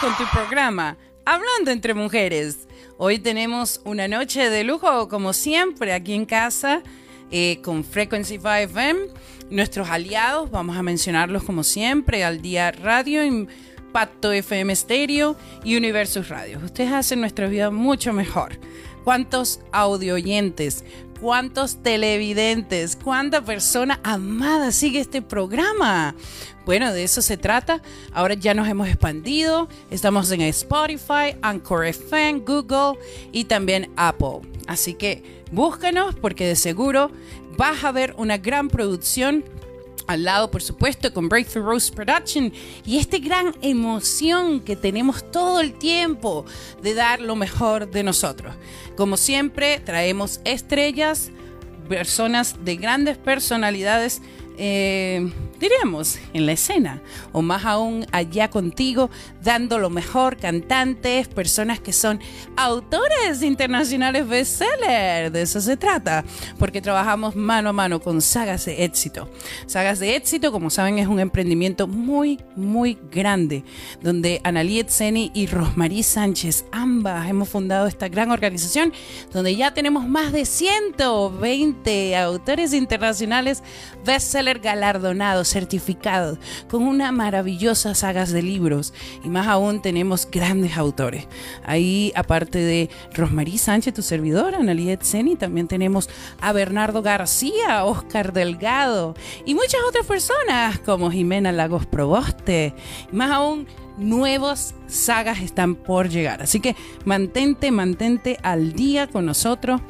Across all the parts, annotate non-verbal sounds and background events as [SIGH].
con tu programa, Hablando entre Mujeres. Hoy tenemos una noche de lujo, como siempre, aquí en casa, eh, con Frequency 5 FM. Nuestros aliados, vamos a mencionarlos como siempre, al día radio, Impacto FM Stereo y Universus Radio. Ustedes hacen nuestra vida mucho mejor. ¿Cuántos audio oyentes? ¿Cuántos televidentes? ¿Cuánta persona amada sigue este programa? Bueno, de eso se trata. Ahora ya nos hemos expandido. Estamos en Spotify, Anchor FM, Google y también Apple. Así que búscanos porque de seguro vas a ver una gran producción al lado, por supuesto, con Breakthrough Rose Production y esta gran emoción que tenemos todo el tiempo de dar lo mejor de nosotros. Como siempre, traemos estrellas, personas de grandes personalidades eh, diremos, en la escena, o más aún allá contigo, dando lo mejor, cantantes, personas que son autores internacionales bestseller, de eso se trata, porque trabajamos mano a mano con sagas de éxito. Sagas de éxito, como saben, es un emprendimiento muy, muy grande, donde Analí Etzeni y Rosmarie Sánchez, ambas hemos fundado esta gran organización, donde ya tenemos más de 120 autores internacionales bestseller galardonados certificados, con una maravillosa sagas de libros y más aún tenemos grandes autores. Ahí, aparte de Rosmarie Sánchez, tu servidora, Analia Zeni, también tenemos a Bernardo García, Oscar Delgado y muchas otras personas como Jimena Lagos Proboste. Más aún, nuevas sagas están por llegar. Así que mantente, mantente al día con nosotros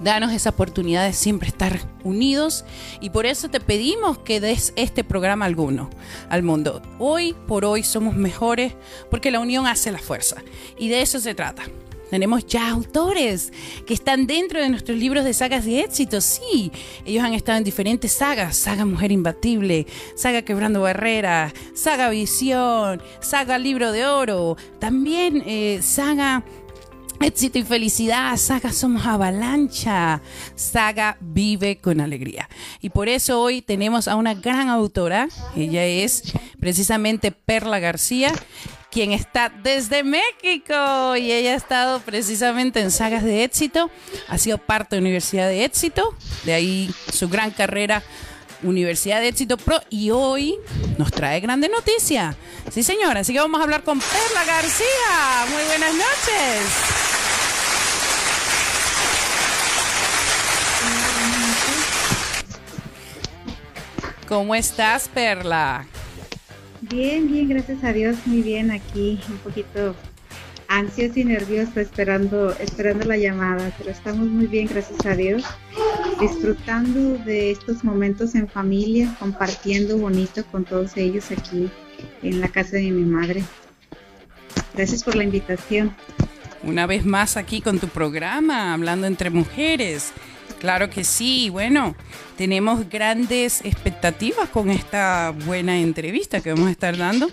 danos esa oportunidad de siempre estar unidos y por eso te pedimos que des este programa alguno al mundo. Hoy por hoy somos mejores porque la unión hace la fuerza y de eso se trata. Tenemos ya autores que están dentro de nuestros libros de sagas de éxito. Sí, ellos han estado en diferentes sagas. Saga Mujer Imbatible, Saga Quebrando Barreras, Saga Visión, Saga Libro de Oro, también eh, Saga Éxito y felicidad, Saga Somos Avalancha, Saga Vive con Alegría. Y por eso hoy tenemos a una gran autora, ella es precisamente Perla García, quien está desde México y ella ha estado precisamente en sagas de éxito, ha sido parte de Universidad de Éxito, de ahí su gran carrera Universidad de Éxito Pro y hoy nos trae grande noticia. Sí, señora, así que vamos a hablar con Perla García. Muy buenas noches. ¿Cómo estás, Perla? Bien, bien, gracias a Dios, muy bien aquí, un poquito ansiosa y nerviosa esperando, esperando la llamada, pero estamos muy bien, gracias a Dios, disfrutando de estos momentos en familia, compartiendo bonito con todos ellos aquí en la casa de mi madre. Gracias por la invitación. Una vez más aquí con tu programa, hablando entre mujeres. Claro que sí, bueno, tenemos grandes expectativas con esta buena entrevista que vamos a estar dando.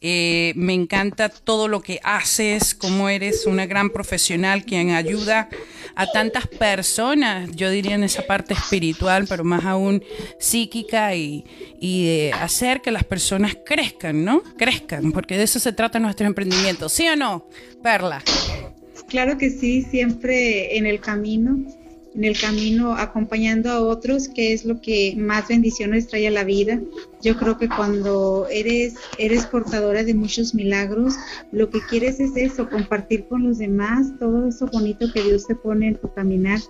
Eh, me encanta todo lo que haces, cómo eres una gran profesional quien ayuda a tantas personas, yo diría en esa parte espiritual, pero más aún psíquica y, y de hacer que las personas crezcan, ¿no? Crezcan, porque de eso se trata nuestro emprendimiento, ¿sí o no, Perla? Claro que sí, siempre en el camino en el camino acompañando a otros, que es lo que más bendiciones trae a la vida. Yo creo que cuando eres, eres portadora de muchos milagros, lo que quieres es eso, compartir con los demás todo eso bonito que Dios te pone en tu caminar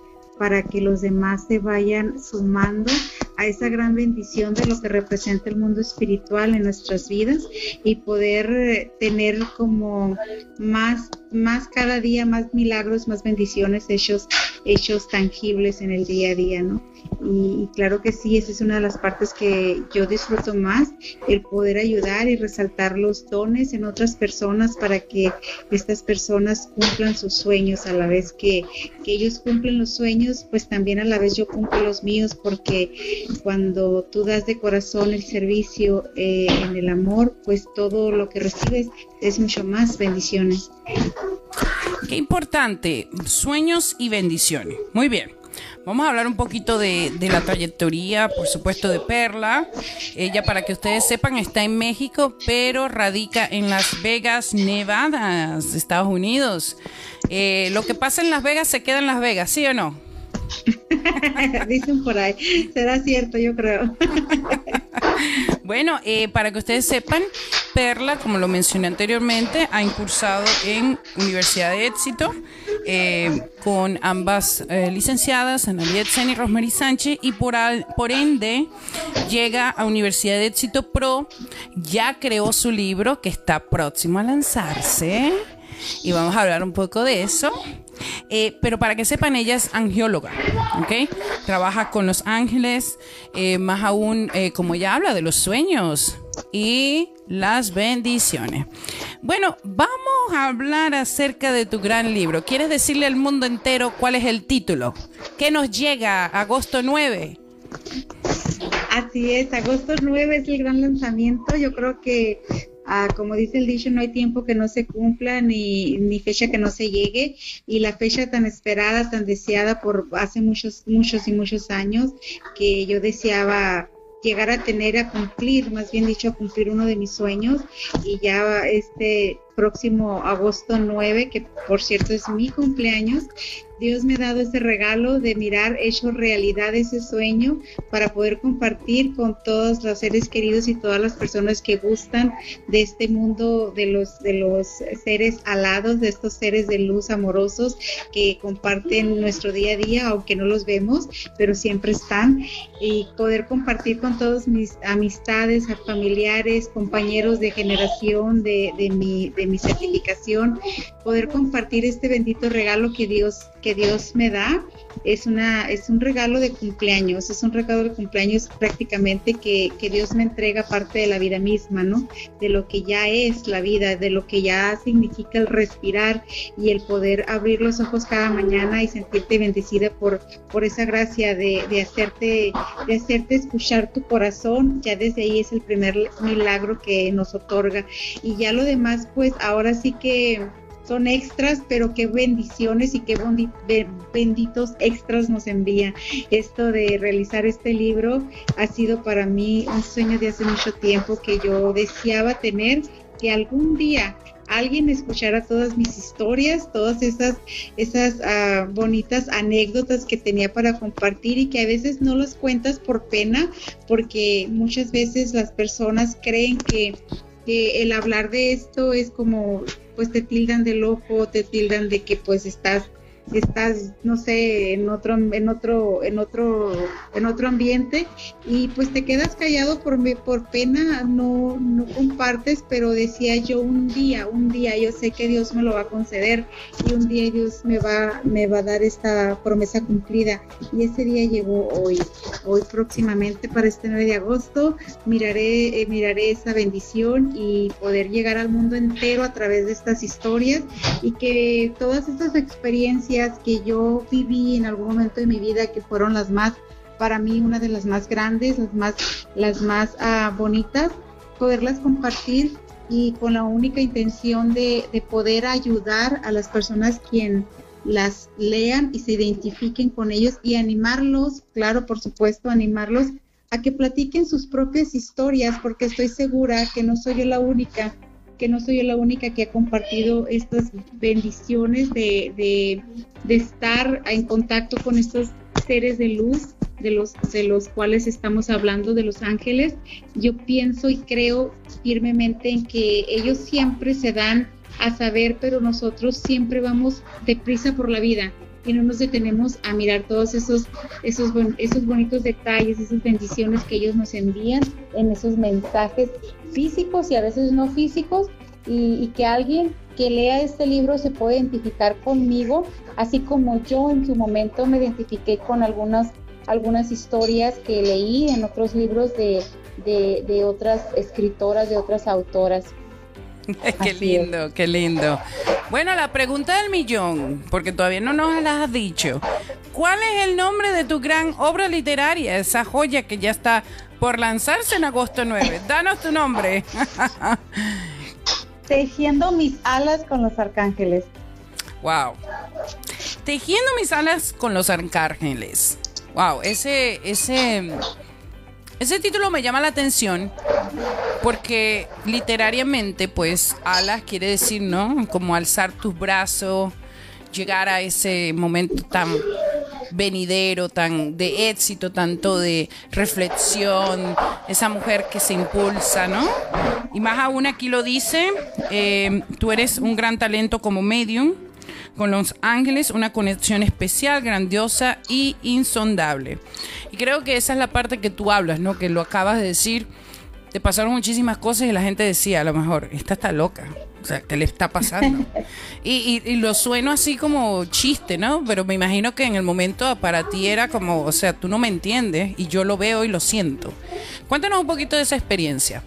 para que los demás se vayan sumando a esa gran bendición de lo que representa el mundo espiritual en nuestras vidas y poder eh, tener como más, más cada día, más milagros, más bendiciones hechos, hechos tangibles en el día a día, ¿no? Y, claro que sí, esa es una de las partes que yo disfruto más, el poder ayudar y resaltar los dones en otras personas para que estas personas cumplan sus sueños a la vez que, que ellos cumplen los sueños, pues también a la vez yo cumplo los míos porque cuando tú das de corazón el servicio eh, en el amor, pues todo lo que recibes es mucho más bendiciones. Qué importante, sueños y bendiciones. Muy bien. Vamos a hablar un poquito de, la trayectoria, por supuesto, de Perla. Ella, para que ustedes sepan, está en México, pero radica en Las Vegas, Nevada, Estados Unidos. Eh, lo que pasa en Las Vegas se queda en Las Vegas, ¿sí o no? [LAUGHS] Dicen por ahí. Será cierto, yo creo. [LAUGHS] bueno, eh, para que ustedes sepan, Perla, como lo mencioné anteriormente, ha incursado en Universidad de Éxito eh, con ambas eh, licenciadas, Ana Sen y Rosemary Sánchez, y por, por ende llega a Universidad de Éxito Pro, ya creó su libro que está próximo a lanzarse y vamos a hablar un poco de eso. Eh, pero para que sepan, ella es angióloga, ¿ok? Trabaja con los ángeles, eh, más aún eh, como ella habla de los sueños y las bendiciones. Bueno, vamos a hablar acerca de tu gran libro. ¿Quieres decirle al mundo entero cuál es el título? ¿Qué nos llega agosto 9? Así es, agosto 9 es el gran lanzamiento. Yo creo que Como dice el dicho, no hay tiempo que no se cumpla ni, ni fecha que no se llegue. Y la fecha tan esperada, tan deseada por hace muchos, muchos y muchos años, que yo deseaba llegar a tener, a cumplir, más bien dicho, a cumplir uno de mis sueños. Y ya este próximo agosto 9, que por cierto es mi cumpleaños, Dios me ha dado ese regalo de mirar hecho realidad ese sueño para poder compartir con todos los seres queridos y todas las personas que gustan de este mundo de los de los seres alados, de estos seres de luz amorosos que comparten nuestro día a día, aunque no los vemos, pero siempre están. Y poder compartir con todos mis amistades, familiares, compañeros de generación de, de mi de mi certificación, poder compartir este bendito regalo que Dios que Dios me da es, una, es un regalo de cumpleaños, es un regalo de cumpleaños prácticamente que, que, Dios me entrega parte de la vida misma, ¿no? De lo que ya es la vida, de lo que ya significa el respirar y el poder abrir los ojos cada mañana y sentirte bendecida por, por esa gracia de, de hacerte, de hacerte escuchar tu corazón, ya desde ahí es el primer milagro que nos otorga. Y ya lo demás, pues ahora sí que son extras, pero qué bendiciones y qué benditos extras nos envía. Esto de realizar este libro ha sido para mí un sueño de hace mucho tiempo que yo deseaba tener, que algún día alguien escuchara todas mis historias, todas esas, esas ah, bonitas anécdotas que tenía para compartir y que a veces no las cuentas por pena, porque muchas veces las personas creen que, que el hablar de esto es como pues te tildan de loco, te tildan de que pues estás estás no sé en otro en otro en otro en otro ambiente y pues te quedas callado por por pena no no compartes pero decía yo un día un día yo sé que Dios me lo va a conceder y un día Dios me va me va a dar esta promesa cumplida. Y ese día llegó hoy hoy próximamente para este 9 de agosto. Miraré eh, miraré esa bendición y poder llegar al mundo entero a través de estas historias y que todas estas experiencias que yo viví en algún momento de mi vida que fueron las más, para mí, una de las más grandes, las más, las más ah, bonitas, poderlas compartir y con la única intención de, de poder ayudar a las personas quien las lean y se identifiquen con ellos y animarlos, claro, por supuesto, animarlos a que platiquen sus propias historias, porque estoy segura que no soy yo la única que no soy yo la única que ha compartido estas bendiciones de, estar en contacto con estos seres de luz de los, de los cuales estamos hablando, de los ángeles. Yo pienso y creo firmemente en que ellos siempre se dan a saber, pero nosotros siempre vamos deprisa por la vida y no nos detenemos a mirar todos esos, esos, esos bonitos detalles, esas bendiciones que ellos nos envían en esos mensajes físicos y a veces no físicos, y, que alguien que lea este libro se pueda identificar conmigo, así como yo en su momento me identifiqué con algunas, algunas historias que leí en otros libros de, de otras escritoras, de otras autoras. [LAUGHS] qué lindo, qué lindo. Bueno, la pregunta del millón, porque todavía no nos la has dicho. ¿Cuál es el nombre de tu gran obra literaria, esa joya que ya está por lanzarse en agosto 9? Danos tu nombre. [LAUGHS] Tejiendo mis alas con los arcángeles. Wow. Tejiendo mis alas con los arcángeles. Wow, ese, ese, ese título me llama la atención porque literariamente, pues, alas quiere decir, ¿no? Como alzar tus brazos, llegar a ese momento tan venidero, tan de éxito, tanto de reflexión, esa mujer que se impulsa, ¿no? Y más aún aquí lo dice, eh, tú eres un gran talento como medium, con los ángeles, una conexión especial, grandiosa y insondable. Y creo que esa es la parte que tú hablas, ¿no? Que lo acabas de decir. Te pasaron muchísimas cosas y la gente decía, a lo mejor, esta está loca. O sea, ¿qué le está pasando? [LAUGHS] y, y, lo sueno así como chiste, ¿no? Pero me imagino que en el momento para ti era como, o sea, tú no me entiendes y yo lo veo y lo siento. Cuéntanos un poquito de esa experiencia.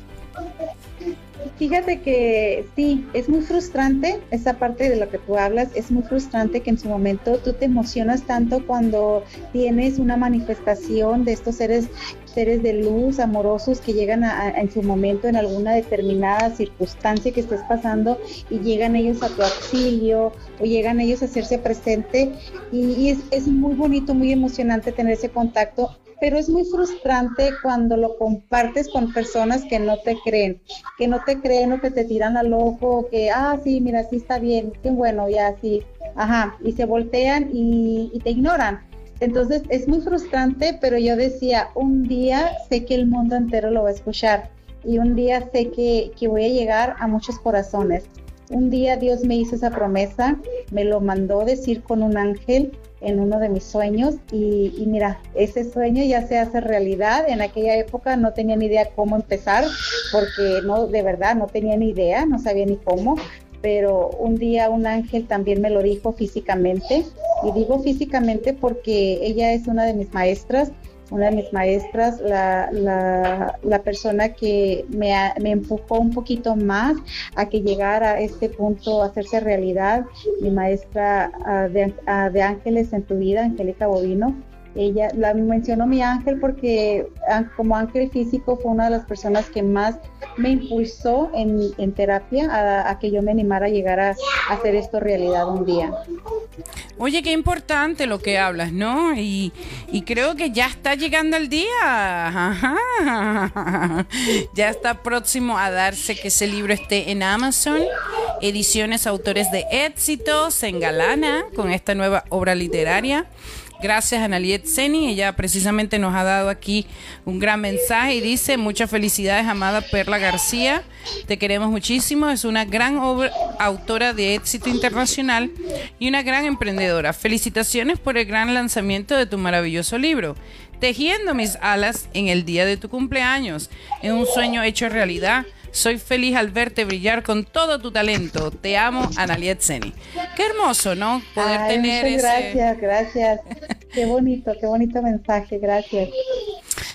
Fíjate que sí, es muy frustrante esa parte de lo que tú hablas, es muy frustrante que en su momento tú te emocionas tanto cuando tienes una manifestación de estos seres seres de luz amorosos que llegan en su momento en alguna determinada circunstancia que estés pasando y llegan ellos a tu auxilio o llegan ellos a hacerse presente. Y, es, es muy bonito, muy emocionante tener ese contacto pero es muy frustrante cuando lo compartes con personas que no te creen, que no te creen o que te tiran al ojo, que, ah, sí, mira, sí está bien, qué bueno, ya sí, ajá, y se voltean y, te ignoran. Entonces es muy frustrante, pero yo decía, un día sé que el mundo entero lo va a escuchar y un día sé que, que voy a llegar a muchos corazones. Un día Dios me hizo esa promesa, me lo mandó decir con un ángel en uno de mis sueños y, mira, ese sueño ya se hace realidad. En aquella época no tenía ni idea cómo empezar porque no, de verdad no tenía ni idea, no sabía ni cómo, pero un día un ángel también me lo dijo físicamente y digo físicamente porque ella es una de mis maestras una de mis maestras, la, la, persona que me, me, empujó un poquito más a que llegara a este punto, a hacerse realidad, mi maestra ah, de, ah, de ángeles en tu vida, Angélica Bovino ella la mencionó mi ángel porque ah, como ángel físico fue una de las personas que más me impulsó en, terapia a, que yo me animara a llegar a, hacer esto realidad un día. Oye, qué importante lo que hablas, ¿no? Y, creo que ya está llegando el día. [LAUGHS] Ya está próximo a darse que ese libro esté en Amazon. Ediciones Autores de Éxito se engalana con esta nueva obra literaria. Gracias a Naliet Seni, ella precisamente nos ha dado aquí un gran mensaje y dice, muchas felicidades, amada Perla García, te queremos muchísimo, es una gran autora de éxito internacional y una gran emprendedora. Felicitaciones por el gran lanzamiento de tu maravilloso libro. Tejiendo mis alas en el día de tu cumpleaños, en un sueño hecho realidad soy feliz al verte brillar con todo tu talento. Te amo, Analiet Seni. Qué hermoso, ¿no? Poder tener ese... Gracias, gracias. [LAUGHS] qué bonito, qué bonito mensaje. Gracias.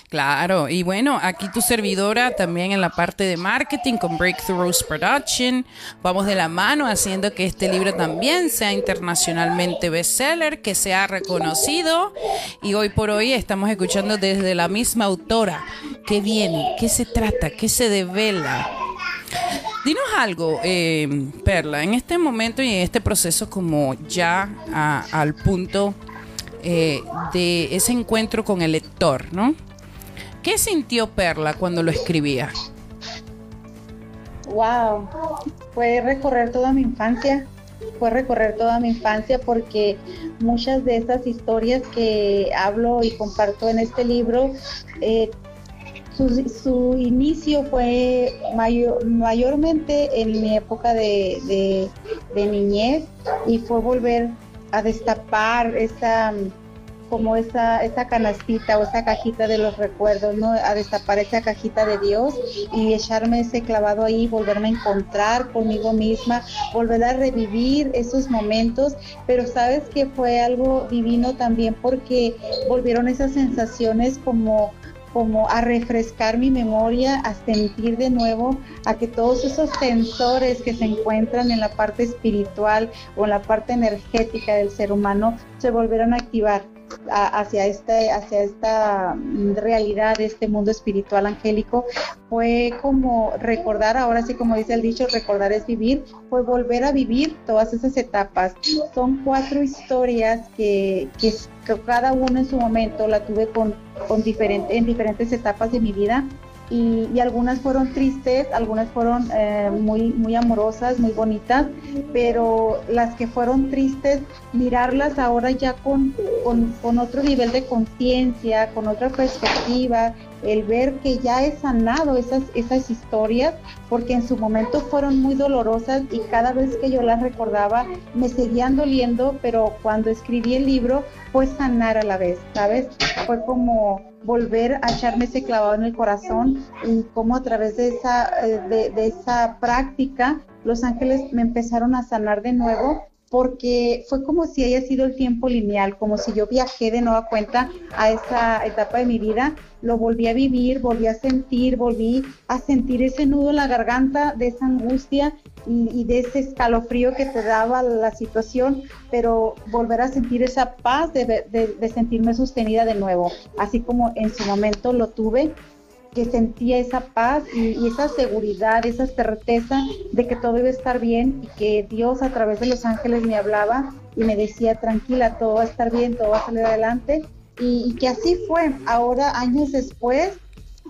Claro, y bueno, aquí tu servidora también en la parte de marketing con Breakthroughs Production. Vamos de la mano haciendo que este libro también sea internacionalmente bestseller, que sea reconocido. Y hoy por hoy estamos escuchando desde la misma autora qué viene, qué se trata, qué se devela. Dinos algo, eh, Perla, en este momento y en este proceso como ya al punto eh, de ese encuentro con el lector, ¿no? ¿Qué sintió Perla cuando lo escribía? Wow, fue recorrer toda mi infancia, fue recorrer toda mi infancia porque muchas de esas historias que hablo y comparto en este libro, eh, su, inicio fue mayormente en mi época de, de niñez y fue volver a destapar esa como esa, esa canastita o esa cajita de los recuerdos, ¿no? A destapar esa cajita de Dios y echarme ese clavado ahí, volverme a encontrar conmigo misma, volver a revivir esos momentos, pero sabes que fue algo divino también porque volvieron esas sensaciones como como a refrescar mi memoria, a sentir de nuevo, a que todos esos sensores que se encuentran en la parte espiritual o en la parte energética del ser humano se volvieran a activar hacia, este, hacia esta realidad, este mundo espiritual angélico, fue como recordar, ahora sí como dice el dicho, recordar es vivir, fue volver a vivir todas esas etapas. Son cuatro historias que, que, cada uno en su momento la tuve con, con diferente, en diferentes etapas de mi vida y, algunas fueron tristes, algunas fueron eh, muy, muy amorosas, muy bonitas, pero las que fueron tristes, mirarlas ahora ya con, con, otro nivel de conciencia, con otra perspectiva, el ver que ya he sanado esas, esas historias, porque en su momento fueron muy dolorosas y cada vez que yo las recordaba me seguían doliendo, pero cuando escribí el libro fue sanar a la vez, ¿sabes? Fue como volver a echarme ese clavado en el corazón y como a través de esa, eh, de, esa práctica los ángeles me empezaron a sanar de nuevo porque fue como si haya sido el tiempo lineal, como si yo viajé de nueva cuenta a esa etapa de mi vida, lo volví a vivir, volví a sentir, volví a sentir ese nudo en la garganta de esa angustia y, de ese escalofrío que te daba la situación, pero volver a sentir esa paz de, sentirme sostenida de nuevo, así como en su momento lo tuve que sentía esa paz y, esa seguridad, esa certeza de que todo iba a estar bien y que Dios a través de los ángeles me hablaba y me decía, tranquila, todo va a estar bien, todo va a salir adelante. Y, y que así fue. Ahora, años después,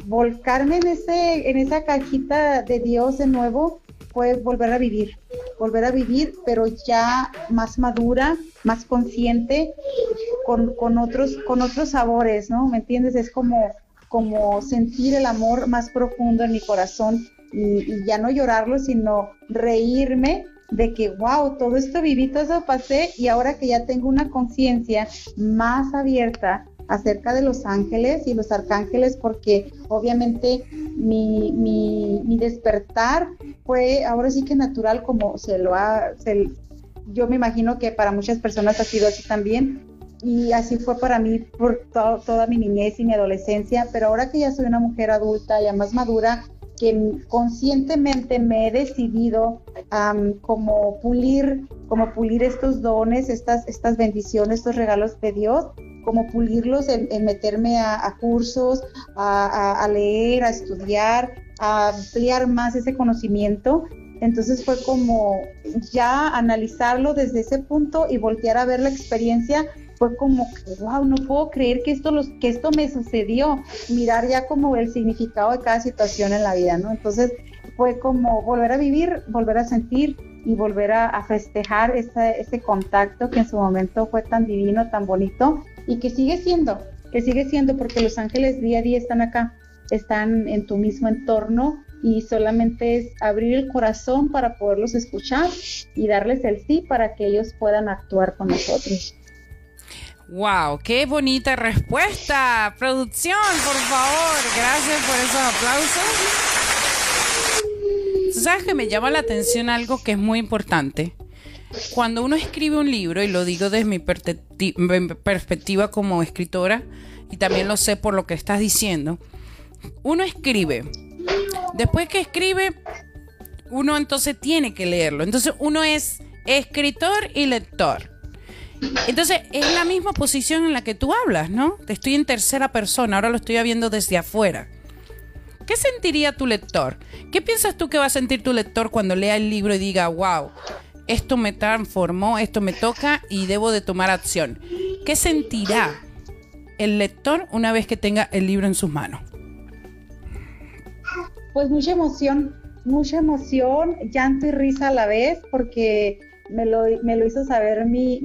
volcarme en, ese, en esa cajita de Dios de nuevo fue volver a vivir, volver a vivir, pero ya más madura, más consciente, con, con, otros, con otros sabores, ¿no? ¿Me entiendes? Es como, como sentir el amor más profundo en mi corazón y, ya no llorarlo, sino reírme de que, wow, todo esto viví, eso pasé y ahora que ya tengo una conciencia más abierta acerca de los ángeles y los arcángeles, porque obviamente mi, mi, despertar fue ahora sí que natural como se lo ha, yo me imagino que para muchas personas ha sido así también, y así fue para mí por toda mi niñez y mi adolescencia, pero ahora que ya soy una mujer adulta, ya más madura, que conscientemente me he decidido como pulir, como pulir estos dones, estas, estas bendiciones, estos regalos de Dios, como pulirlos en, meterme a, cursos, a, leer, a estudiar, a ampliar más ese conocimiento. Entonces fue como ya analizarlo desde ese punto y voltear a ver la experiencia fue como que, wow, no puedo creer que esto, los, que esto me sucedió, mirar ya como el significado de cada situación en la vida, ¿no? Entonces fue como volver a vivir, volver a sentir y volver a, festejar ese, ese contacto que en su momento fue tan divino, tan bonito y que sigue siendo, que sigue siendo porque los ángeles día a día están acá, están en tu mismo entorno y solamente es abrir el corazón para poderlos escuchar y darles el sí para que ellos puedan actuar con nosotros. ¡Wow! ¡Qué bonita respuesta! Producción, por favor. Gracias por esos aplausos. ¿Sabes que me llama la atención algo que es muy importante? Cuando uno escribe un libro, y lo digo desde mi perspectiva como escritora, y también lo sé por lo que estás diciendo, uno escribe. Después que escribe, uno entonces tiene que leerlo. Entonces uno es escritor y lector. Entonces, es la misma posición en la que tú hablas, ¿no? Estoy en tercera persona, ahora lo estoy viendo desde afuera. ¿Qué sentiría tu lector? ¿Qué piensas tú que va a sentir tu lector cuando lea el libro y diga, wow, esto me transformó, esto me toca y debo de tomar acción? ¿Qué sentirá el lector una vez que tenga el libro en sus manos? Pues mucha emoción, mucha emoción, llanto y risa a la vez, porque me lo, hizo saber mi,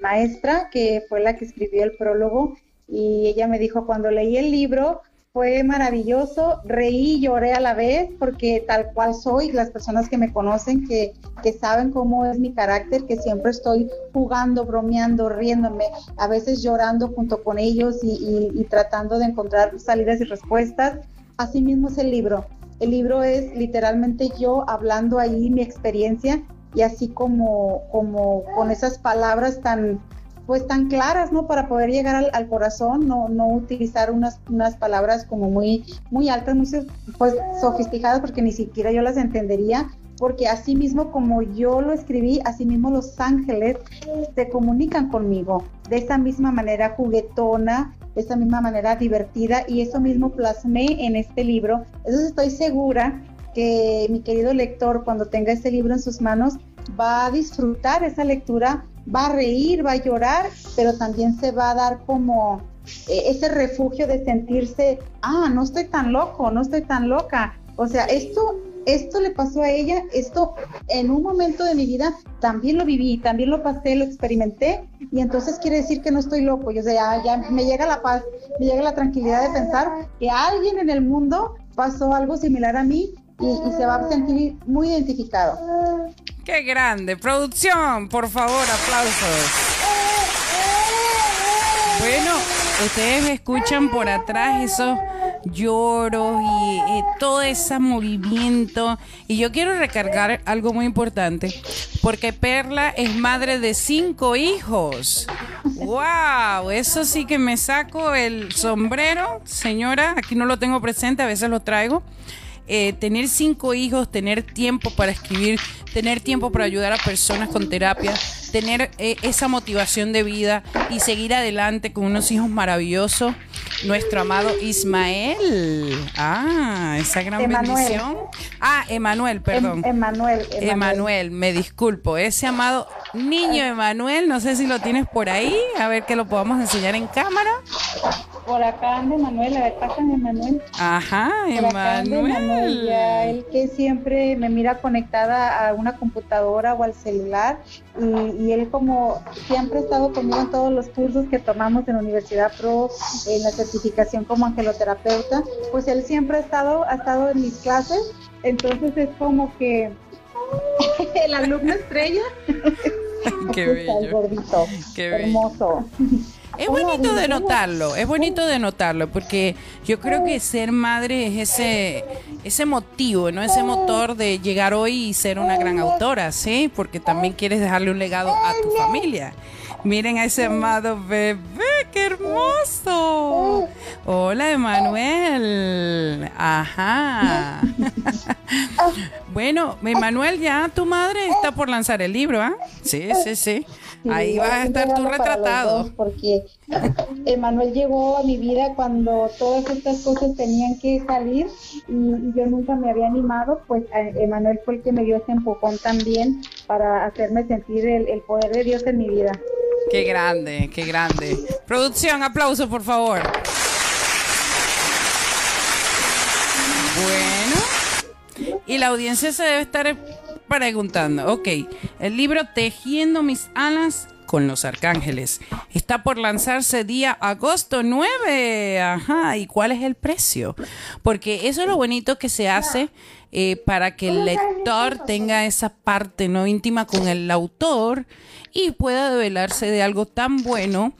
maestra, que fue la que escribió el prólogo, y ella me dijo, cuando leí el libro, fue maravilloso, reí y lloré a la vez, porque tal cual soy, las personas que me conocen, que, saben cómo es mi carácter, que siempre estoy jugando, bromeando, riéndome, a veces llorando junto con ellos y tratando de encontrar salidas y respuestas. Así mismo es el libro. El libro es literalmente yo hablando ahí mi experiencia y así como, como con esas palabras tan pues tan claras, ¿no? Para poder llegar al, corazón, no, no utilizar unas, unas palabras como muy, muy altas, muy pues, sofisticadas, porque ni siquiera yo las entendería, porque así mismo como yo lo escribí, así mismo los ángeles se comunican conmigo de esa misma manera juguetona, de esa misma manera divertida y eso mismo plasmé en este libro. Entonces estoy segura que mi querido lector cuando tenga este libro en sus manos va a disfrutar esa lectura, va a reír, va a llorar, pero también se va a dar como eh, ese refugio de sentirse, ah, no estoy tan loco, no estoy tan loca. O sea, esto, esto le pasó a ella, esto en un momento de mi vida también lo viví, también lo pasé, lo experimenté, y entonces quiere decir que no estoy loco. Yo, sea, ya, me llega la paz, me llega la tranquilidad de pensar que alguien en el mundo pasó algo similar a mí y, y, se va a sentir muy identificado. ¡Qué grande! Producción, por favor, aplausos. Bueno, ustedes escuchan por atrás esos lloros y, todo ese movimiento. Y yo quiero recargar algo muy importante, porque Perla es madre de cinco hijos. ¡Wow! Eso sí que me saco el sombrero, señora. Aquí no lo tengo presente, a veces lo traigo. Eh, tener cinco hijos, tener tiempo para escribir, tener tiempo para ayudar a personas con terapia, tener eh, esa motivación de vida y seguir adelante con unos hijos maravillosos. Nuestro amado Ismael. Ah, esa gran bendición. Ah, Emanuel, perdón. Emanuel, Emanuel. me disculpo. Ese amado niño Emanuel, no sé si lo tienes por ahí, a ver que lo podamos enseñar en cámara. Por acá anda Emanuel, a ver, pásame Emanuel. Ajá, Emanuel. él que siempre me mira conectada a una computadora o al celular y, y, él como siempre ha estado conmigo en todos los cursos que tomamos en la Universidad Pro, en la certificación como angeloterapeuta, pues él siempre ha estado, ha estado en mis clases, entonces es como que [LAUGHS] el alumno estrella. Qué bello. gordito, Qué hermoso. Es bonito de notarlo, es bonito de notarlo, porque yo creo que ser madre es ese, ese motivo, ¿no? Ese motor de llegar hoy y ser una gran autora, ¿sí? Porque también quieres dejarle un legado a tu familia. Miren a ese amado bebé, qué hermoso. Hola, Emanuel. Ajá. [LAUGHS] bueno, Emanuel, ya tu madre está por lanzar el libro, ¿ah? Sí, sí, sí. Ahí vas a estar tú retratado. Porque [LAUGHS] Emanuel llegó a mi vida cuando todas estas cosas tenían que salir y, yo nunca me había animado, pues Emanuel fue el que me dio ese empujón también para hacerme sentir el poder de Dios en mi vida. Qué grande, qué grande. Producción, aplauso, por favor. Bueno. Y la audiencia se debe estar preguntando, ok, el libro Tejiendo mis alas con los arcángeles está por lanzarse día agosto 9. Ajá, ¿y cuál es el precio? Porque eso es lo bonito que se hace eh, para que el lector tenga esa parte no íntima con el autor y pueda develarse de algo tan bueno.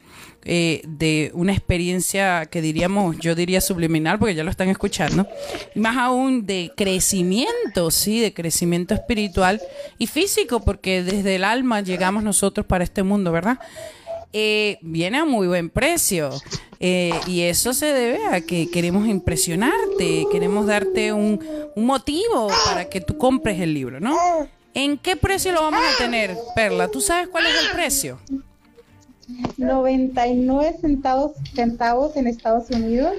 Eh, de una experiencia que diríamos, yo diría subliminal, porque ya lo están escuchando, más aún de crecimiento, sí, de crecimiento espiritual y físico, porque desde el alma llegamos nosotros para este mundo, ¿verdad? Eh, viene a muy buen precio. Eh, y eso se debe a que queremos impresionarte, queremos darte un, un, motivo para que tú compres el libro, ¿no? ¿En qué precio lo vamos a tener, Perla? ¿Tú sabes cuál es el precio? 99 centavos, centavos en Estados Unidos.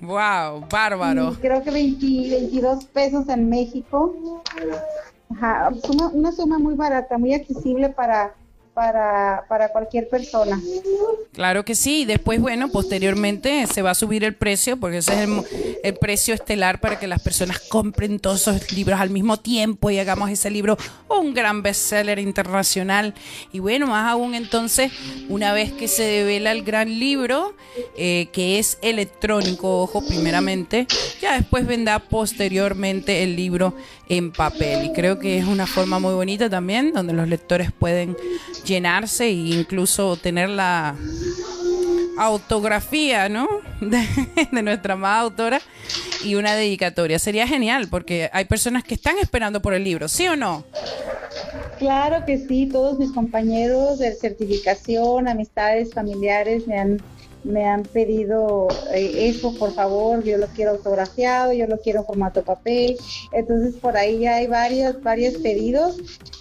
Wow, bárbaro. creo que 22 pesos en México. Ajá, una suma muy barata, muy accesible para para, para cualquier persona. Claro que sí. Después, bueno, posteriormente se va a subir el precio, porque ese es el, precio estelar para que las personas compren todos esos libros al mismo tiempo y hagamos ese libro un gran bestseller internacional. Y bueno, más aún entonces, una vez que se devela el gran libro, eh, que es electrónico, ojo, primeramente, ya después vendrá posteriormente el libro en papel. Y creo que es una forma muy bonita también, donde los lectores pueden llenarse e incluso tener la autografía, ¿no? [LAUGHS] De, nuestra amada autora y una dedicatoria. Sería genial porque hay personas que están esperando por el libro, ¿sí o no? Claro que sí, todos mis compañeros de certificación, amistades, familiares me han me han pedido eh, eso, por favor, yo lo quiero autografiado, yo lo quiero en formato papel. Entonces por ahí ya hay varios, varios pedidos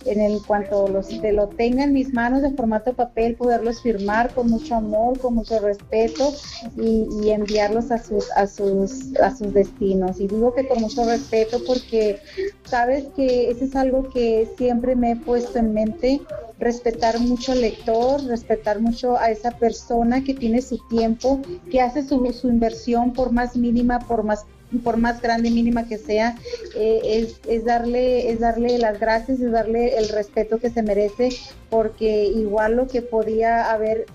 en el cuanto los te lo tenga en mis manos en formato papel, poderlos firmar con mucho amor, con mucho respeto y, y, enviarlos a sus, a sus, a sus destinos. Y digo que con mucho respeto porque sabes que eso es algo que siempre me he puesto en mente respetar mucho al lector, respetar mucho a esa persona que tiene su tiempo, que hace su, su inversión por más mínima, por más por más grande mínima que sea, eh, es, es, darle, es darle las gracias, es darle el respeto que se merece, porque igual lo que podía haber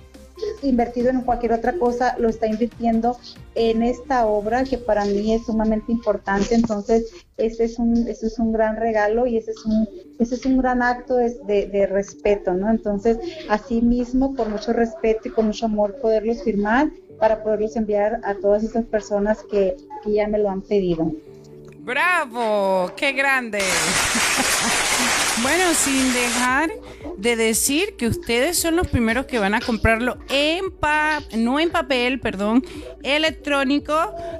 invertido en cualquier otra cosa, lo está invirtiendo en esta obra que para mí es sumamente importante. Entonces, ese es un, ese es un gran regalo y ese es un, ese es un gran acto de, de, respeto, ¿no? Entonces, así mismo, por mucho respeto y con mucho amor, poderlos firmar para poderlos enviar a todas esas personas que, que ya me lo han pedido. ¡Bravo! ¡Qué grande! Bueno, sin dejar de decir que ustedes son los primeros que van a comprarlo en pa no en papel, perdón, electrónico.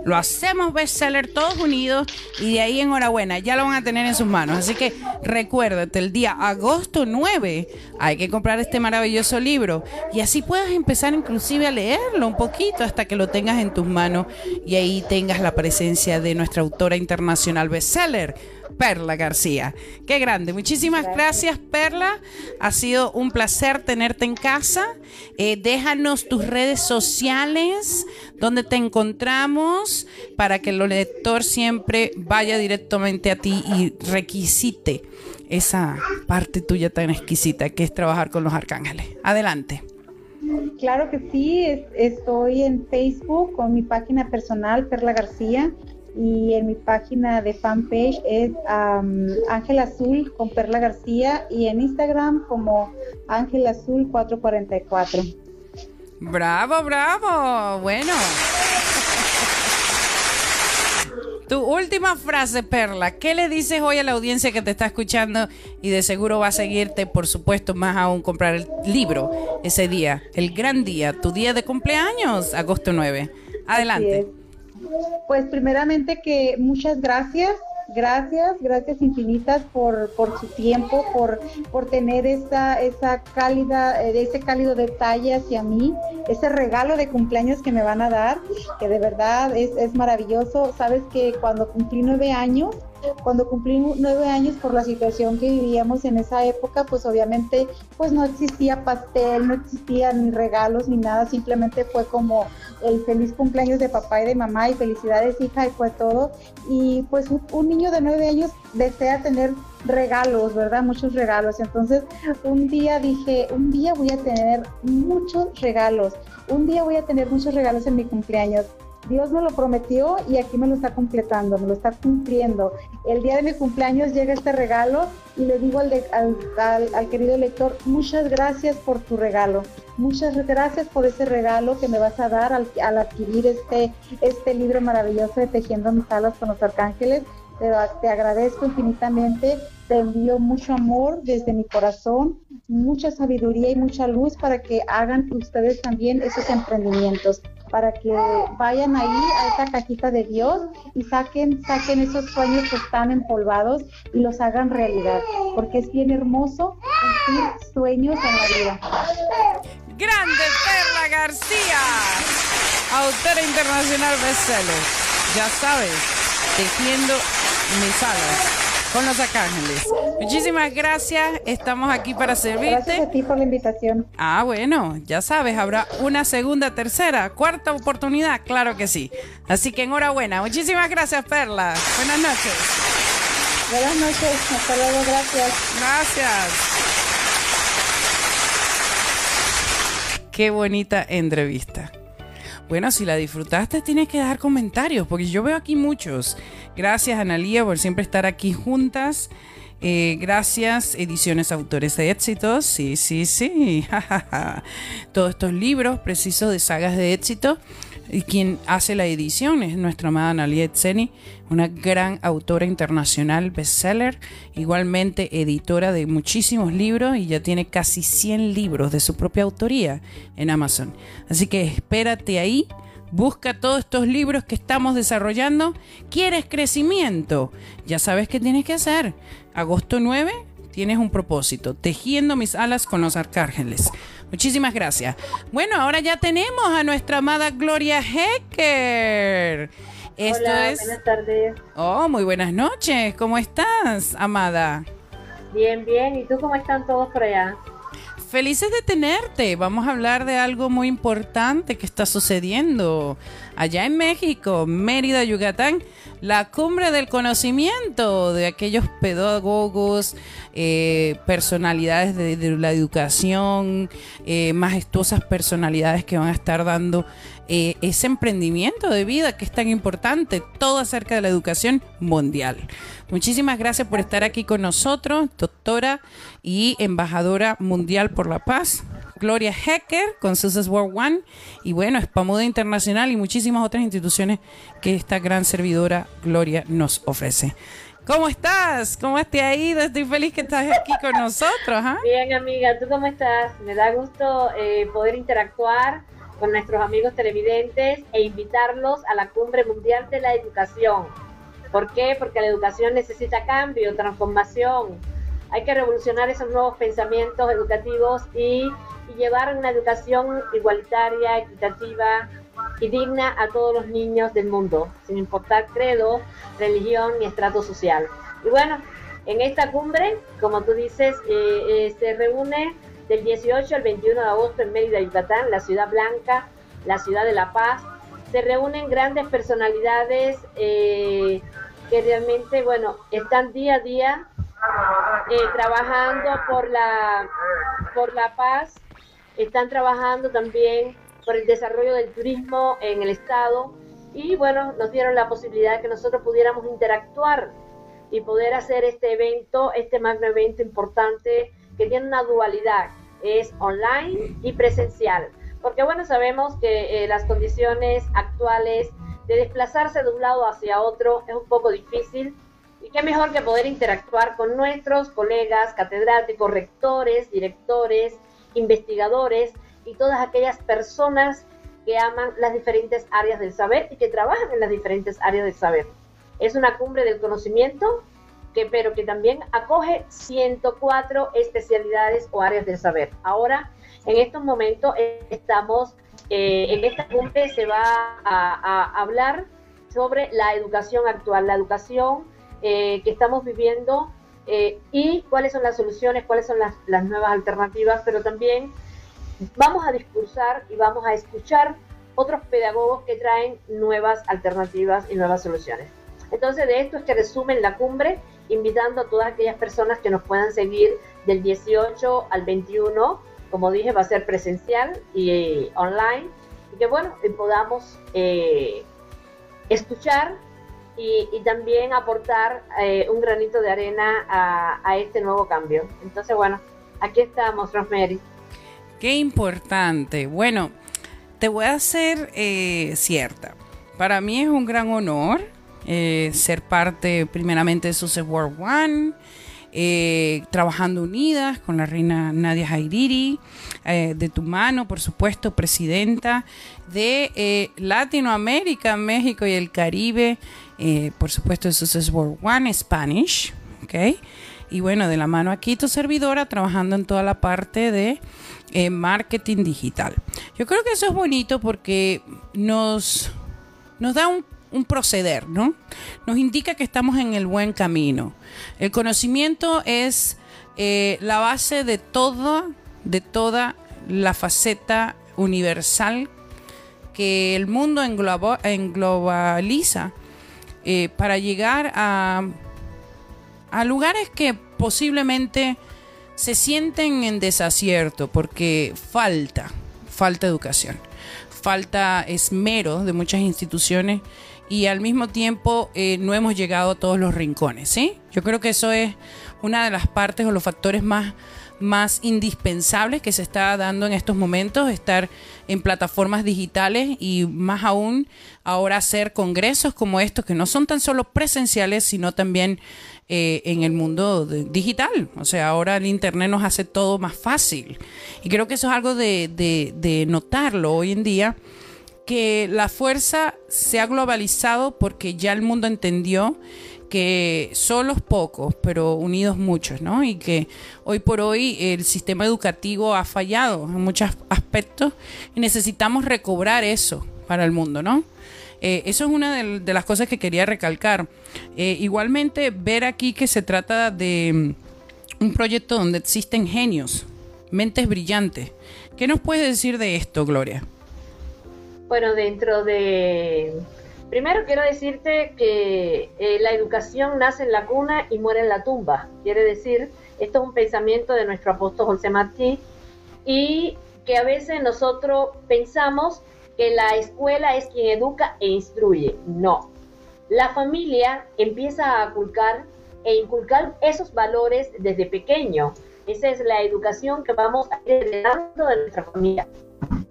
Lo hacemos bestseller todos unidos y de ahí enhorabuena, ya lo van a tener en sus manos. Así que recuérdate, el día agosto 9 hay que comprar este maravilloso libro y así puedas empezar inclusive a leerlo un poquito hasta que lo tengas en tus manos y ahí tengas la presencia de nuestra autora internacional bestseller Perla García. Qué grande. Muchísimas gracias, Perla. Ha sido un placer tenerte en casa. Eh, déjanos tus redes sociales, donde te encontramos, para que el lector siempre vaya directamente a ti y requisite esa parte tuya tan exquisita que es trabajar con los arcángeles. Adelante. Claro que sí, estoy en Facebook con mi página personal, Perla García y en mi página de fanpage es Ángel Azul con Perla García y en Instagram como Ángel Azul 444. Bravo, bravo. Bueno. Tu última frase, Perla. ¿Qué le dices hoy a la audiencia que te está escuchando y de seguro va a seguirte, por supuesto, más aún comprar el libro ese día, el gran día, tu día de cumpleaños, agosto 9? Adelante. Pues primeramente que muchas gracias, gracias, gracias infinitas por, por su tiempo, por, por tener esa, esa cálida, eh, ese cálido detalle hacia mí, ese regalo de cumpleaños que me van a dar, que de verdad es, es maravilloso. Sabes que cuando cumplí nueve años, cuando cumplí nueve años por la situación que vivíamos en esa época, pues obviamente pues no existía pastel, no existían ni regalos ni nada, simplemente fue como el feliz cumpleaños de papá y de mamá y felicidades hija y fue todo. Y pues un, niño de nueve años desea tener regalos, ¿verdad? Muchos regalos. Entonces un día dije, un día voy a tener muchos regalos, un día voy a tener muchos regalos en mi cumpleaños. Dios me lo prometió y aquí me lo está completando, me lo está cumpliendo. El día de mi cumpleaños llega este regalo y le digo al, querido lector, muchas gracias por tu regalo, muchas gracias por ese regalo que me vas a dar al, adquirir este, este libro maravilloso de Tejiendo mis alas con los arcángeles. Te, agradezco infinitamente, te envío mucho amor desde mi corazón, mucha sabiduría y mucha luz para que hagan ustedes también esos emprendimientos para que vayan ahí a esa cajita de Dios y saquen, saquen esos sueños que están empolvados y los hagan realidad, porque es bien hermoso cumplir sueños en la vida. Grande Perla García, autora internacional bestseller. Ya sabes, tejiendo mis con los arcángeles. Muchísimas gracias, estamos aquí para servirte. Gracias a ti por la invitación. Ah, bueno, ya sabes, habrá una segunda, tercera, cuarta oportunidad, claro que sí. Así que enhorabuena. Muchísimas gracias, Perla. Buenas noches. Buenas noches, hasta luego, gracias. Gracias. Qué bonita entrevista. Bueno, si la disfrutaste, tienes que dejar comentarios, porque yo veo aquí muchos. Gracias, Analía, por siempre estar aquí juntas. Eh, gracias, Ediciones Autores de Éxitos. Sí, sí, sí. [LAUGHS] Todos estos libros precisos de sagas de éxito. y quien hace la edición es nuestra amada Naliet Zeni, una gran autora internacional bestseller, igualmente editora de muchísimos libros y ya tiene casi 100 libros de su propia autoría en Amazon. Así que espérate ahí, busca todos estos libros que estamos desarrollando. ¿Quieres crecimiento? Ya sabes qué tienes que hacer. Agosto 9 tienes un propósito, tejiendo mis alas con los arcángeles. Muchísimas gracias. Bueno, ahora ya tenemos a nuestra amada Gloria Hecker. Esto Hola, es... buenas tardes. Oh, muy buenas noches. ¿Cómo estás, amada? Bien, bien. ¿Y tú cómo están todos por allá? Felices de tenerte. Vamos a hablar de algo muy importante que está sucediendo allá en México, Mérida, Yucatán la cumbre del conocimiento de aquellos pedagogos, eh, personalidades de, la educación, eh, majestuosas personalidades que van a estar dando eh, ese emprendimiento de vida que es tan importante, todo acerca de la educación mundial. Muchísimas gracias por estar aquí con nosotros, doctora y embajadora mundial por la paz. Gloria Hecker con Success World One y bueno, Spamuda Internacional y muchísimas otras instituciones que esta gran servidora Gloria nos ofrece. ¿Cómo estás? ¿Cómo te ha? Estoy feliz que estás aquí con nosotros. ¿ah? Bien, amiga, ¿tú cómo estás? Me da gusto eh, poder interactuar con nuestros amigos televidentes e invitarlos a la Cumbre Mundial de la Educación. ¿Por qué? Porque la educación necesita cambio, transformación. Hay que revolucionar esos nuevos pensamientos educativos y llevar una educación igualitaria, equitativa y digna a todos los niños del mundo, sin importar credo, religión ni estrato social. Y bueno, en esta cumbre, como tú dices, eh, eh, se reúne del 18 al 21 de agosto en Mérida, Yucatán, la ciudad blanca, la ciudad de La Paz. Se reúnen grandes personalidades eh, que realmente, bueno, están día a día trabajando por la, por la paz están trabajando también por el desarrollo del turismo en el estado y bueno, nos dieron la posibilidad de que nosotros pudiéramos interactuar y poder hacer este evento, este magno evento importante que tiene una dualidad, es online y presencial. Porque bueno, sabemos que eh, las condiciones actuales de desplazarse de un lado hacia otro es un poco difícil y qué mejor que poder interactuar con nuestros colegas, catedráticos, rectores, directores, investigadores y todas aquellas personas que aman las diferentes áreas del saber y que trabajan en las diferentes áreas del saber. Es una cumbre del conocimiento, que, pero que también acoge 104 especialidades o áreas del saber. Ahora, en estos momentos, estamos, eh, en esta cumbre se va a, hablar sobre la educación actual, la educación eh, que estamos viviendo eh, y cuáles son las soluciones, cuáles son las, nuevas alternativas, pero también vamos a discursar y vamos a escuchar otros pedagogos que traen nuevas alternativas y nuevas soluciones. Entonces, de esto es que resumen la cumbre, invitando a todas aquellas personas que nos puedan seguir del 18 al 21. Como dije, va a ser presencial y eh, online. Y que, bueno, podamos eh, escuchar y, también aportar eh, un granito de arena a, este nuevo cambio. Entonces, bueno, aquí estamos, Rosemary. Qué importante. Bueno, te voy a ser eh, cierta. Para mí es un gran honor eh, ser parte primeramente de Success World One. trabajando unidas con la reina Nadia Jairiri, de tu mano, por supuesto, presidenta de Latinoamérica, México y el Caribe, eh, por supuesto, eso es World One Spanish, ¿ok? Y bueno, de la mano aquí tu servidora trabajando en toda la parte de eh, marketing digital. Yo creo que eso es bonito porque nos, nos da un, proceder, ¿no? Nos indica que estamos en el buen camino. El conocimiento es eh, la base de toda, de toda la faceta universal que el mundo englobaliza eh, para llegar a, a lugares que posiblemente se sienten en desacierto porque falta, falta educación, falta esmero de muchas instituciones y al mismo tiempo eh, no hemos llegado a todos los rincones, ¿sí? Yo creo que eso es una de las partes o los factores más, más indispensables que se está dando en estos momentos, estar en plataformas digitales y más aún ahora hacer congresos como estos que no son tan solo presenciales, sino también eh, en el mundo digital. O sea, ahora el Internet nos hace todo más fácil. Y creo que eso es algo de, de notarlo hoy en día que la fuerza se ha globalizado porque ya el mundo entendió que solos pocos, pero unidos muchos, ¿no? Y que hoy por hoy el sistema educativo ha fallado en muchos aspectos y necesitamos recobrar eso para el mundo, ¿no? Eh, eso es una de, las cosas que quería recalcar. Eh, igualmente, ver aquí que se trata de mm, un proyecto donde existen genios, mentes brillantes. ¿Qué nos puedes decir de esto, Gloria? Bueno, dentro de Primero quiero decirte que eh, la educación nace en la cuna y muere en la tumba. Quiere decir, esto es un pensamiento de nuestro apóstol José Martí y que a veces nosotros pensamos que la escuela es quien educa e instruye. No. La familia empieza a inculcar e inculcar esos valores desde pequeño. Esa es la educación que vamos a ir heredando de nuestra familia.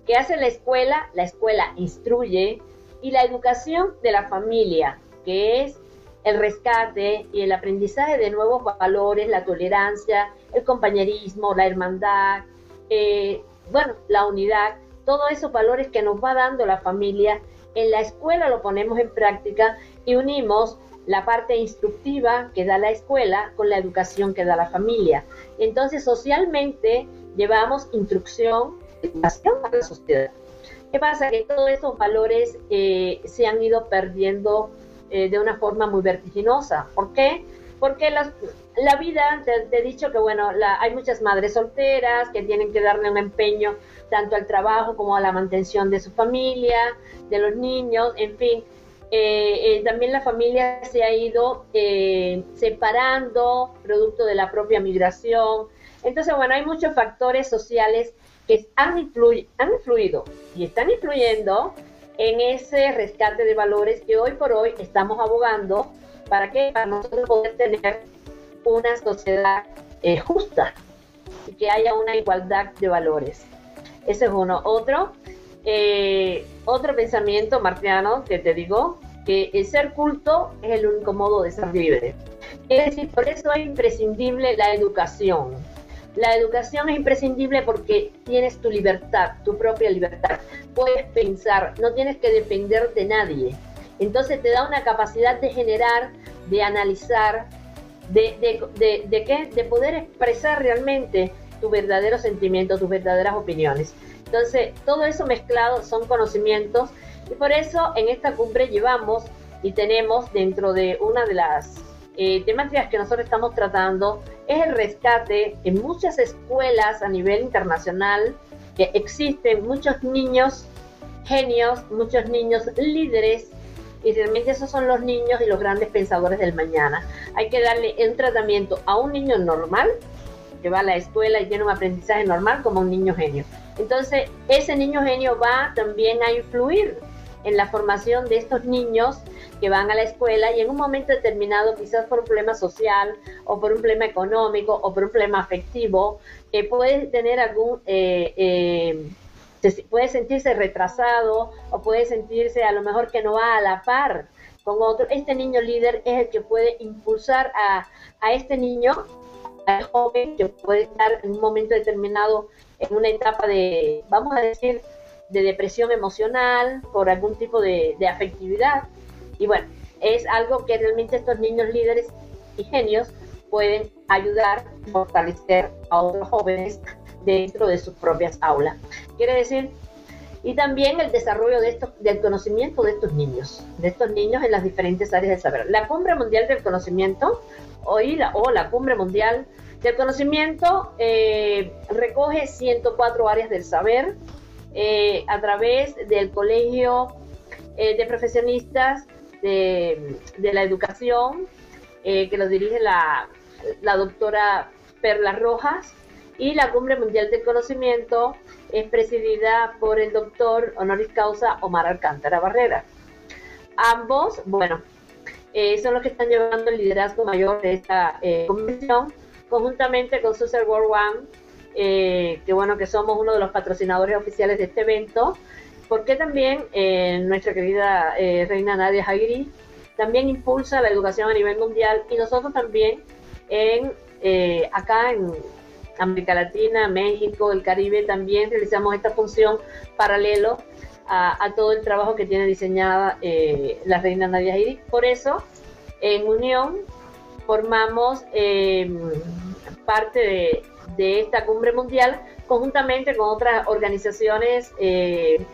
¿Qué hace la escuela? La escuela instruye, y la educación de la familia, que es el rescate y el aprendizaje de nuevos valores, la tolerancia, el compañerismo, la hermandad, eh, bueno, la unidad, todos esos valores que nos va dando la familia, en la escuela lo ponemos en práctica y unimos la parte instructiva que da la escuela con la educación que da la familia. Entonces, socialmente llevamos instrucción, a la sociedad. ¿Qué pasa? Que todos esos valores eh, se han ido perdiendo eh, de una forma muy vertiginosa. ¿Por qué? Porque la, la vida, te, he dicho que bueno, hay muchas madres solteras que tienen que darle un empeño tanto al trabajo como a la mantención de su familia, de los niños, en fin. Eh, también la familia se ha ido separando producto de la propia migración. Entonces, bueno, hay muchos factores sociales que han, han influido y están influyendo en ese rescate de valores que hoy por hoy estamos abogando para que para nosotros poder tener una sociedad eh, justa y que haya una igualdad de valores. Ese es uno. Otro, eh, otro pensamiento martiano que te digo, que el ser culto es el único modo de ser libre. Es decir, por eso es imprescindible la educación la educación es imprescindible porque tienes tu libertad, tu propia libertad. Puedes pensar, no tienes que depender de nadie. Entonces te da una capacidad de generar, de analizar, de, de, de, qué? de poder expresar realmente tu verdadero sentimiento, tus verdaderas opiniones. Entonces, todo eso mezclado son conocimientos y por eso en esta cumbre llevamos y tenemos dentro de una de las eh, temáticas que nosotros estamos tratando es el rescate en muchas escuelas a nivel internacional que existen muchos niños genios, muchos niños líderes y realmente esos son los niños y los grandes pensadores del mañana. Hay que darle un tratamiento a un niño normal que va a la escuela y tiene un aprendizaje normal como un niño genio. Entonces, ese niño genio va también a influir en la formación de estos niños que van a la escuela y en un momento determinado, quizás por un problema social o por un problema económico o por un problema afectivo, eh, puede tener algún... Eh, eh, puede sentirse retrasado o puede sentirse a lo mejor que no va a la par con otro. Este niño líder es el que puede impulsar a, a este niño, al joven, que puede estar en un momento determinado en una etapa de, vamos a decir, de depresión emocional, por algún tipo de, afectividad. Y bueno, es algo que realmente estos niños líderes y genios pueden ayudar a fortalecer a otros jóvenes dentro de sus propias aulas. Quiere decir, y también el desarrollo de esto, del conocimiento de estos niños, de estos niños en las diferentes áreas del saber. La Cumbre Mundial del Conocimiento, hoy la, o la Cumbre Mundial del Conocimiento, eh, recoge 104 áreas del saber, eh, a través del Colegio eh, de Profesionistas de, la Educación, eh, que lo dirige la, la doctora Perla Rojas, y la Cumbre Mundial del Conocimiento es presidida por el doctor honoris causa Omar Alcántara Barrera. Ambos, bueno, son los que están llevando el liderazgo mayor de esta convención conjuntamente con Social World One, eh, que bueno, que somos uno de los patrocinadores oficiales de este evento, porque también eh, nuestra querida eh, reina Nadia Hagiri también impulsa la educación a nivel mundial y nosotros también en acá en América Latina, México, el Caribe también realizamos esta función paralelo a, todo el trabajo que tiene diseñada la reina Nadia Hagiri. Por eso, en unión formamos parte de de esta cumbre mundial, conjuntamente con otras organizaciones eh,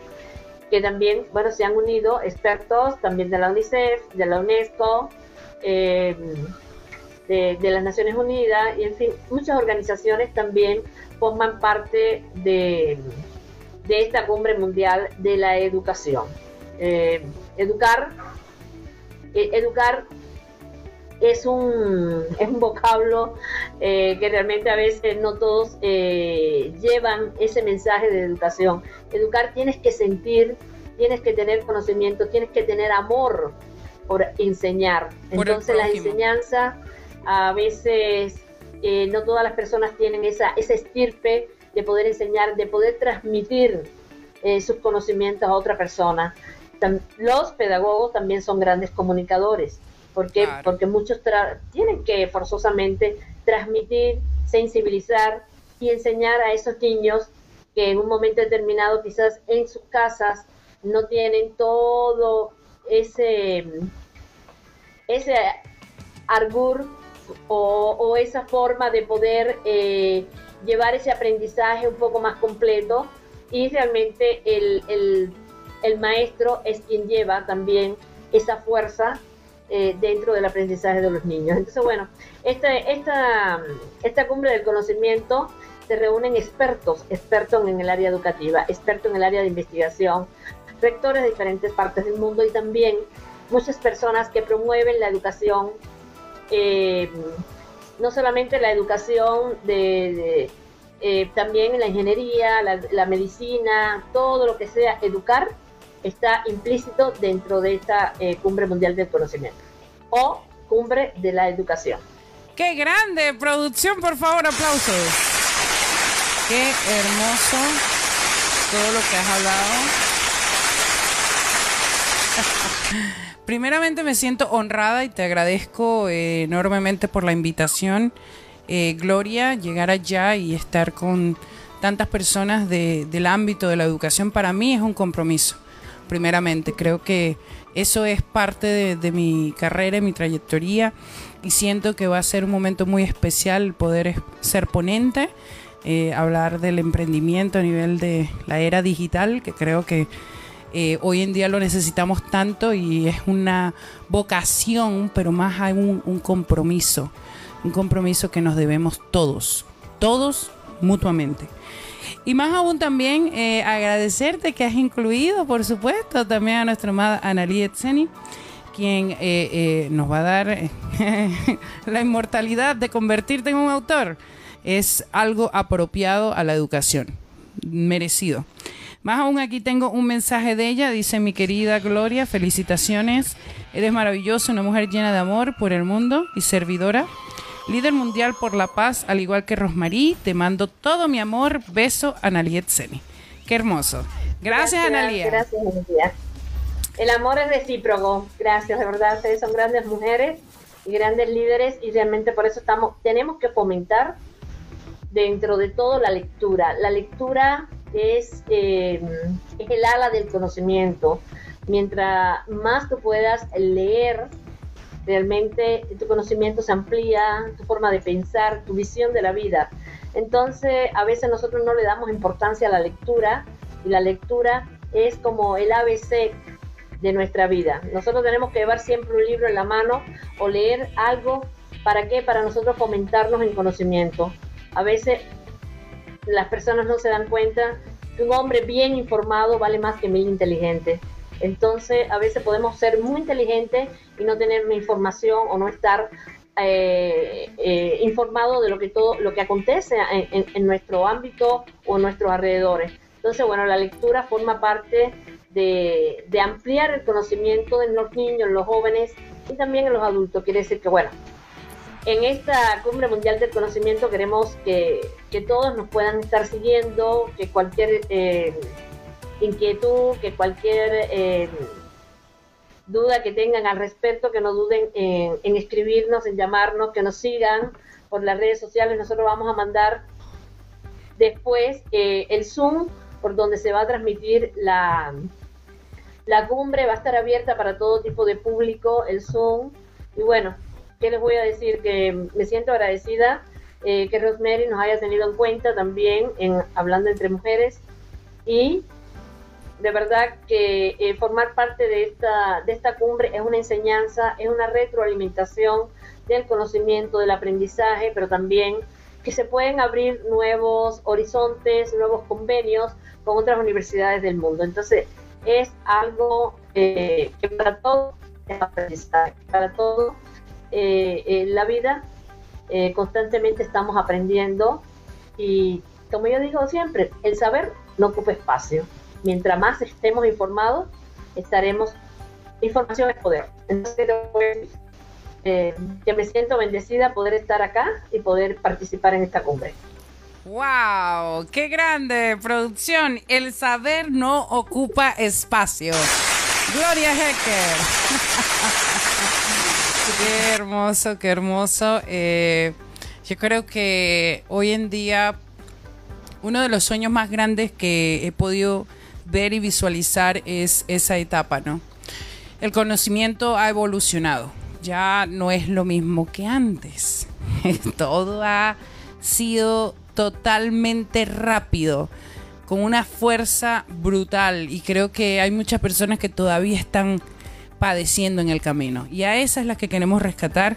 que también, bueno, se han unido, expertos también de la UNICEF, de la UNESCO, eh, de, las Naciones Unidas, y en fin, muchas organizaciones también forman parte de, de esta cumbre mundial de la educación. Eh, educar, educar es un, es un vocablo eh, que realmente a veces no todos eh, llevan ese mensaje de educación. Educar tienes que sentir, tienes que tener conocimiento, tienes que tener amor por enseñar. Entonces la enseñanza a veces eh, no todas las personas tienen esa, esa estirpe de poder enseñar, de poder transmitir sus conocimientos a otra persona. Los pedagogos también son grandes comunicadores porque, porque muchos tienen que forzosamente transmitir, sensibilizar y enseñar a esos niños que en un momento determinado quizás en sus casas no tienen todo ese, ese argur o, esa forma de poder eh, llevar ese aprendizaje un poco más completo. Y realmente el, el maestro es quien lleva también esa fuerza eh, dentro del aprendizaje de los niños. Entonces, bueno, esta, esta, esta cumbre del conocimiento se reúnen expertos, expertos en el área educativa, expertos en el área de investigación, rectores de diferentes partes del mundo y también muchas personas que promueven la educación, eh, no solamente la educación de, eh, también la ingeniería, la, la medicina, todo lo que sea educar está implícito dentro de esta eh, cumbre mundial del conocimiento o cumbre de la educación. ¡Qué grande! Producción, por favor, aplausos. Qué hermoso todo lo que has hablado. [LAUGHS] Primeramente me siento honrada y te agradezco eh, enormemente por la invitación. Eh, Gloria, llegar allá y estar con tantas personas del ámbito de la educación para mí es un compromiso primeramente. Creo que eso es parte de, mi carrera y mi trayectoria y siento que va a ser un momento muy especial poder ser ponente, eh, hablar del emprendimiento a nivel de la era digital, que creo que eh, hoy en día lo necesitamos tanto y es una vocación, pero más hay un compromiso, un compromiso que nos debemos todos, todos mutuamente. Y más aún también eh, agradecerte que has incluido, por supuesto, también a nuestra amada Analí Etseni, quien eh, eh, nos va a dar [LAUGHS] la inmortalidad de convertirte en un autor. Es algo apropiado a la educación, merecido. Más aún aquí tengo un mensaje de ella, dice mi querida Gloria, felicitaciones, eres maravillosa, una mujer llena de amor por el mundo y servidora líder mundial por la paz, al igual que Rosmarí. Te mando todo mi amor. Beso, Analiet Seni. Qué hermoso. Gracias, Analia. Gracias, Analia. El amor es recíproco. Gracias, de verdad. Ustedes son grandes mujeres y grandes líderes y realmente por eso estamos, tenemos que fomentar dentro de todo la lectura. La lectura es, eh, es el ala del conocimiento. Mientras más tú puedas leer, realmente tu conocimiento se amplía, tu forma de pensar, tu visión de la vida. Entonces, a veces nosotros no le damos importancia a la lectura y la lectura es como el ABC de nuestra vida. Nosotros tenemos que llevar siempre un libro en la mano o leer algo. ¿Para qué? Para nosotros fomentarnos en conocimiento. A veces las personas no se dan cuenta que un hombre bien informado vale más que mil inteligentes. Entonces, a veces podemos ser muy inteligentes y no tener información o no estar eh, eh, informado de lo que todo lo que acontece en, nuestro ámbito o en nuestros alrededores. Entonces, bueno, la lectura forma parte de, ampliar el conocimiento de los niños, los jóvenes y también en los adultos. Quiere decir que, bueno, en esta cumbre mundial del conocimiento queremos que, todos nos puedan estar siguiendo, que cualquier eh, inquietud, que cualquier eh, duda que tengan al respecto, que no duden en, escribirnos, en llamarnos, que nos sigan por las redes sociales. Nosotros vamos a mandar después eh, el Zoom por donde se va a transmitir la, la cumbre. Va a estar abierta para todo tipo de público, el Zoom. Y bueno, ¿qué les voy a decir? Que me siento agradecida eh, que Rosemary nos haya tenido en cuenta también en Hablando entre Mujeres y de verdad que eh, formar parte de esta, de esta cumbre es una enseñanza, es una retroalimentación del conocimiento, del aprendizaje, pero también que se pueden abrir nuevos horizontes, nuevos convenios con otras universidades del mundo. Entonces, es algo eh, que para todos es aprendizaje, para todo eh, en la vida constantemente estamos aprendiendo y como yo digo siempre, el saber no ocupa espacio mientras más estemos informados, estaremos. Información es poder. Entonces, eh, que me siento bendecida poder estar acá y poder participar en esta cumbre. ¡Wow! ¡Qué grande producción! El saber no ocupa espacio. Gloria Hecker. [LAUGHS] qué hermoso, qué hermoso. Eh, yo creo que hoy en día uno de los sueños más grandes que he podido ver y visualizar es esa etapa, ¿no? El conocimiento ha evolucionado, ya no es lo mismo que antes. [LAUGHS] Todo ha sido totalmente rápido, con una fuerza brutal y creo que hay muchas personas que todavía están padeciendo en el camino y a esas las que queremos rescatar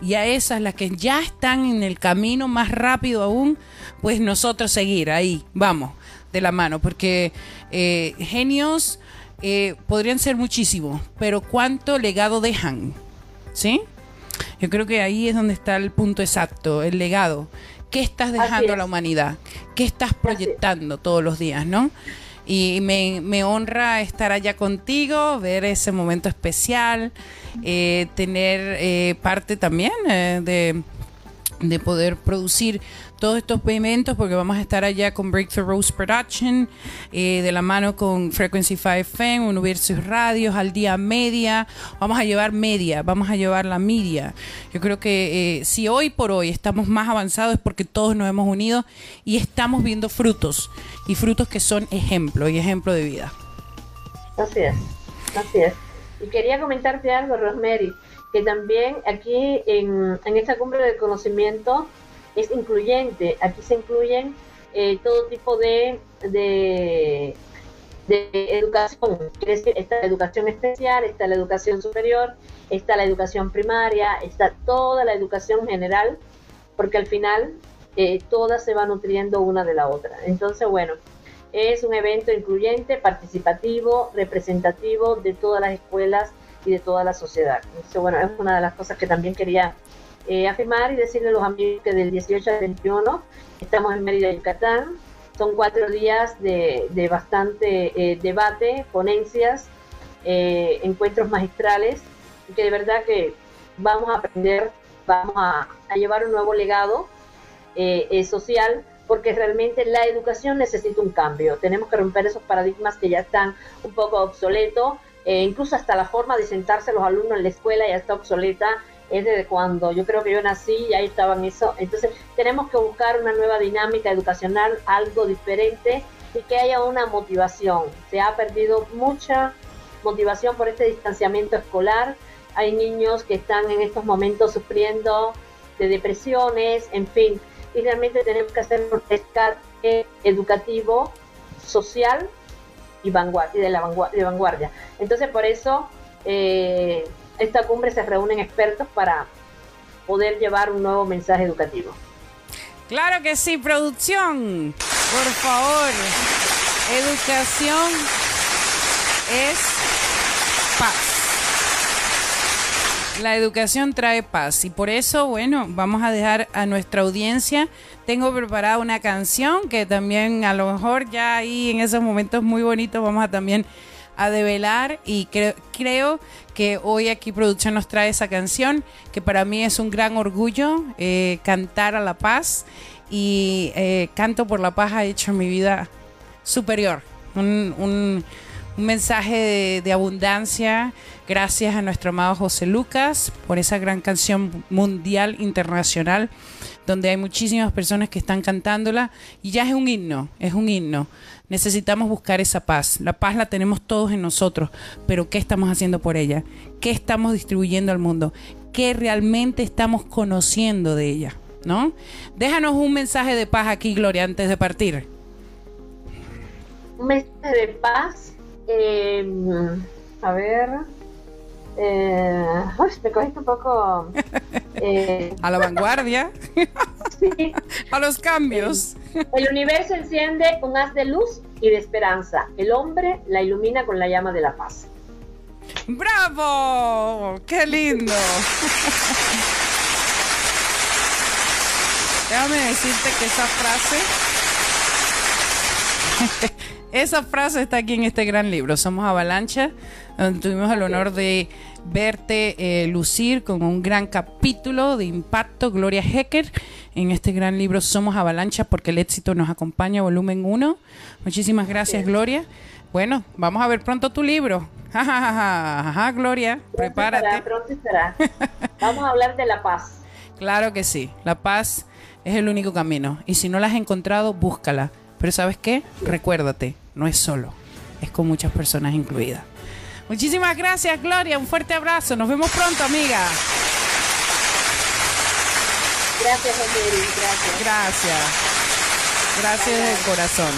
y a esas las que ya están en el camino más rápido aún, pues nosotros seguir ahí, vamos, de la mano, porque eh, genios eh, podrían ser muchísimos, pero ¿cuánto legado dejan? ¿Sí? Yo creo que ahí es donde está el punto exacto, el legado. ¿Qué estás dejando a la humanidad? ¿Qué estás proyectando todos los días, no? Y me, honra estar allá contigo, ver ese momento especial, eh, tener parte también de, de poder producir todos estos eventos porque vamos a estar allá con Breakthrough Rose Production, eh, de la mano con Frequency 5 FM, Universos Radios, al día media. Vamos a llevar media, vamos a llevar la media. Yo creo que eh, si hoy por hoy estamos más avanzados es porque todos nos hemos unido y estamos viendo frutos y frutos que son ejemplo y ejemplo de vida. Así es, así es. Y quería comentarte algo, Rosemary, que también aquí en, esta cumbre del conocimiento es incluyente. Aquí se incluyen eh, todo tipo de, de, educación. está la educación especial, está la educación superior, está la educación primaria, está toda la educación general, porque al final eh, todas se van nutriendo una de la otra. Entonces, bueno, es un evento incluyente, participativo, representativo de todas las escuelas y de toda la sociedad. Entonces, bueno, es una de las cosas que también quería eh, afirmar y decirle a los amigos que del 18 al 21 estamos en Mérida, Yucatán. Son cuatro días de, bastante eh, debate, ponencias, eh, encuentros magistrales, y que de verdad que vamos a aprender, vamos a, llevar un nuevo legado social, porque realmente la educación necesita un cambio. Tenemos que romper esos paradigmas que ya están un poco obsoletos, incluso hasta la forma de sentarse los alumnos en la escuela ya está obsoleta es desde cuando yo creo que yo nací y ahí estaban eso. Entonces tenemos que buscar una nueva dinámica educacional, algo diferente y que haya una motivación. Se ha perdido mucha motivación por este distanciamiento escolar. Hay niños que están en estos momentos sufriendo de depresiones, en fin. Y realmente tenemos que hacer un rescate educativo, social y, vanguardia, de, la vanguardia. Entonces por eso... Eh, esta cumbre se reúnen expertos para poder llevar un nuevo mensaje educativo. Claro que sí, producción. Por favor, educación es paz. La educación trae paz y por eso, bueno, vamos a dejar a nuestra audiencia. Tengo preparada una canción que también a lo mejor ya ahí en esos momentos muy bonitos vamos a también a develar y creo, creo que hoy aquí producción nos trae esa canción que para mí es un gran orgullo eh, cantar a la paz y eh, Canto por la Paz ha hecho mi vida superior. Un, un, un mensaje de, abundancia. Gracias a nuestro amado José Lucas por esa gran canción mundial, internacional, donde hay muchísimas personas que están cantándola y ya es un himno, es un himno. Necesitamos buscar esa paz. La paz la tenemos todos en nosotros, pero ¿qué estamos haciendo por ella? ¿Qué estamos distribuyendo al mundo? ¿Qué realmente estamos conociendo de ella? ¿No? Déjanos un mensaje de paz aquí, Gloria, antes de partir. Un mensaje de paz. Eh, a ver. Eh, uy, [LAUGHS] me cogiste un poco. [LAUGHS] Eh, a la vanguardia. [LAUGHS] sí. A los cambios. El universo enciende un haz de luz y de esperanza. El hombre la ilumina con la llama de la paz. ¡Bravo! ¡Qué lindo! Déjame decirte que esa frase. Esa frase está aquí en este gran libro. Somos Avalancha, donde tuvimos el honor de verte eh, lucir con un gran capítulo de impacto, Gloria Hecker, en este gran libro Somos Avalancha, porque el éxito nos acompaña, volumen 1. Muchísimas gracias, Gloria. Bueno, vamos a ver pronto tu libro. [LAUGHS] Ajá, Gloria, prepárate. Estará, pronto estará. [LAUGHS] Vamos a hablar de la paz. Claro que sí, la paz es el único camino. Y si no la has encontrado, búscala. Pero ¿sabes qué? Recuérdate, no es solo, es con muchas personas incluidas. Muchísimas gracias, Gloria. Un fuerte abrazo. Nos vemos pronto, amiga. Gracias, Angeli. Gracias. Gracias. Gracias de corazón.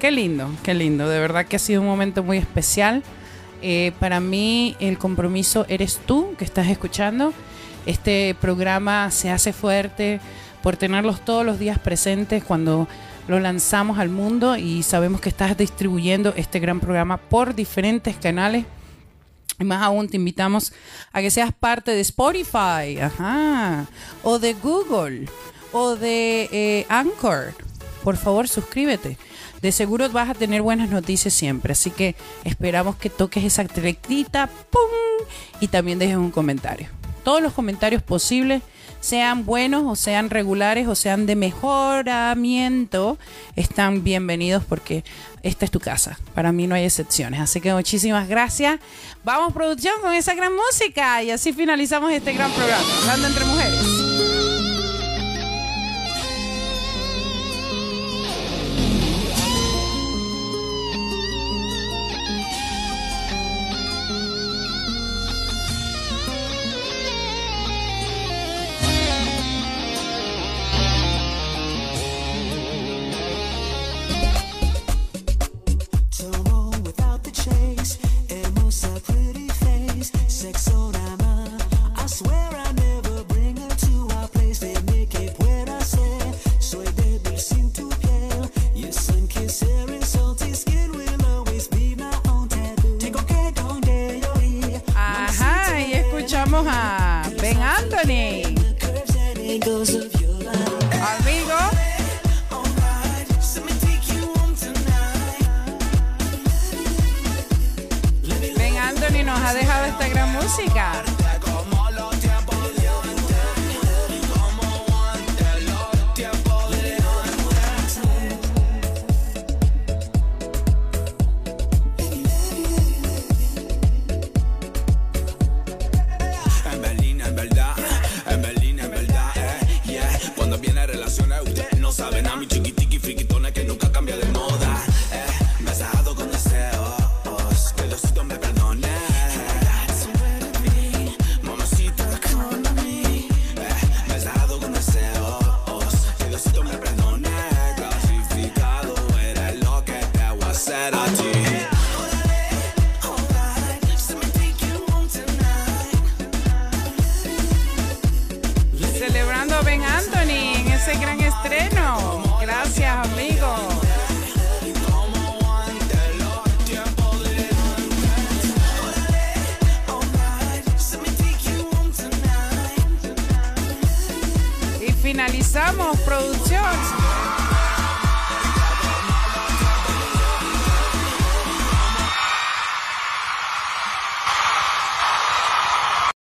Qué lindo, qué lindo. De verdad que ha sido un momento muy especial. Eh, para mí el compromiso eres tú que estás escuchando. Este programa se hace fuerte por tenerlos todos los días presentes cuando lo lanzamos al mundo y sabemos que estás distribuyendo este gran programa por diferentes canales. Y más aún te invitamos a que seas parte de Spotify, ajá, o de Google, o de eh, Anchor. Por favor, suscríbete. De seguro vas a tener buenas noticias siempre. Así que esperamos que toques esa treclita, ¡pum! Y también dejes un comentario. Todos los comentarios posibles sean buenos o sean regulares o sean de mejoramiento, están bienvenidos porque esta es tu casa. Para mí no hay excepciones. Así que muchísimas gracias. Vamos producción con esa gran música y así finalizamos este gran programa, Hablando entre Mujeres. I swear I never. Música. Finalizamos producción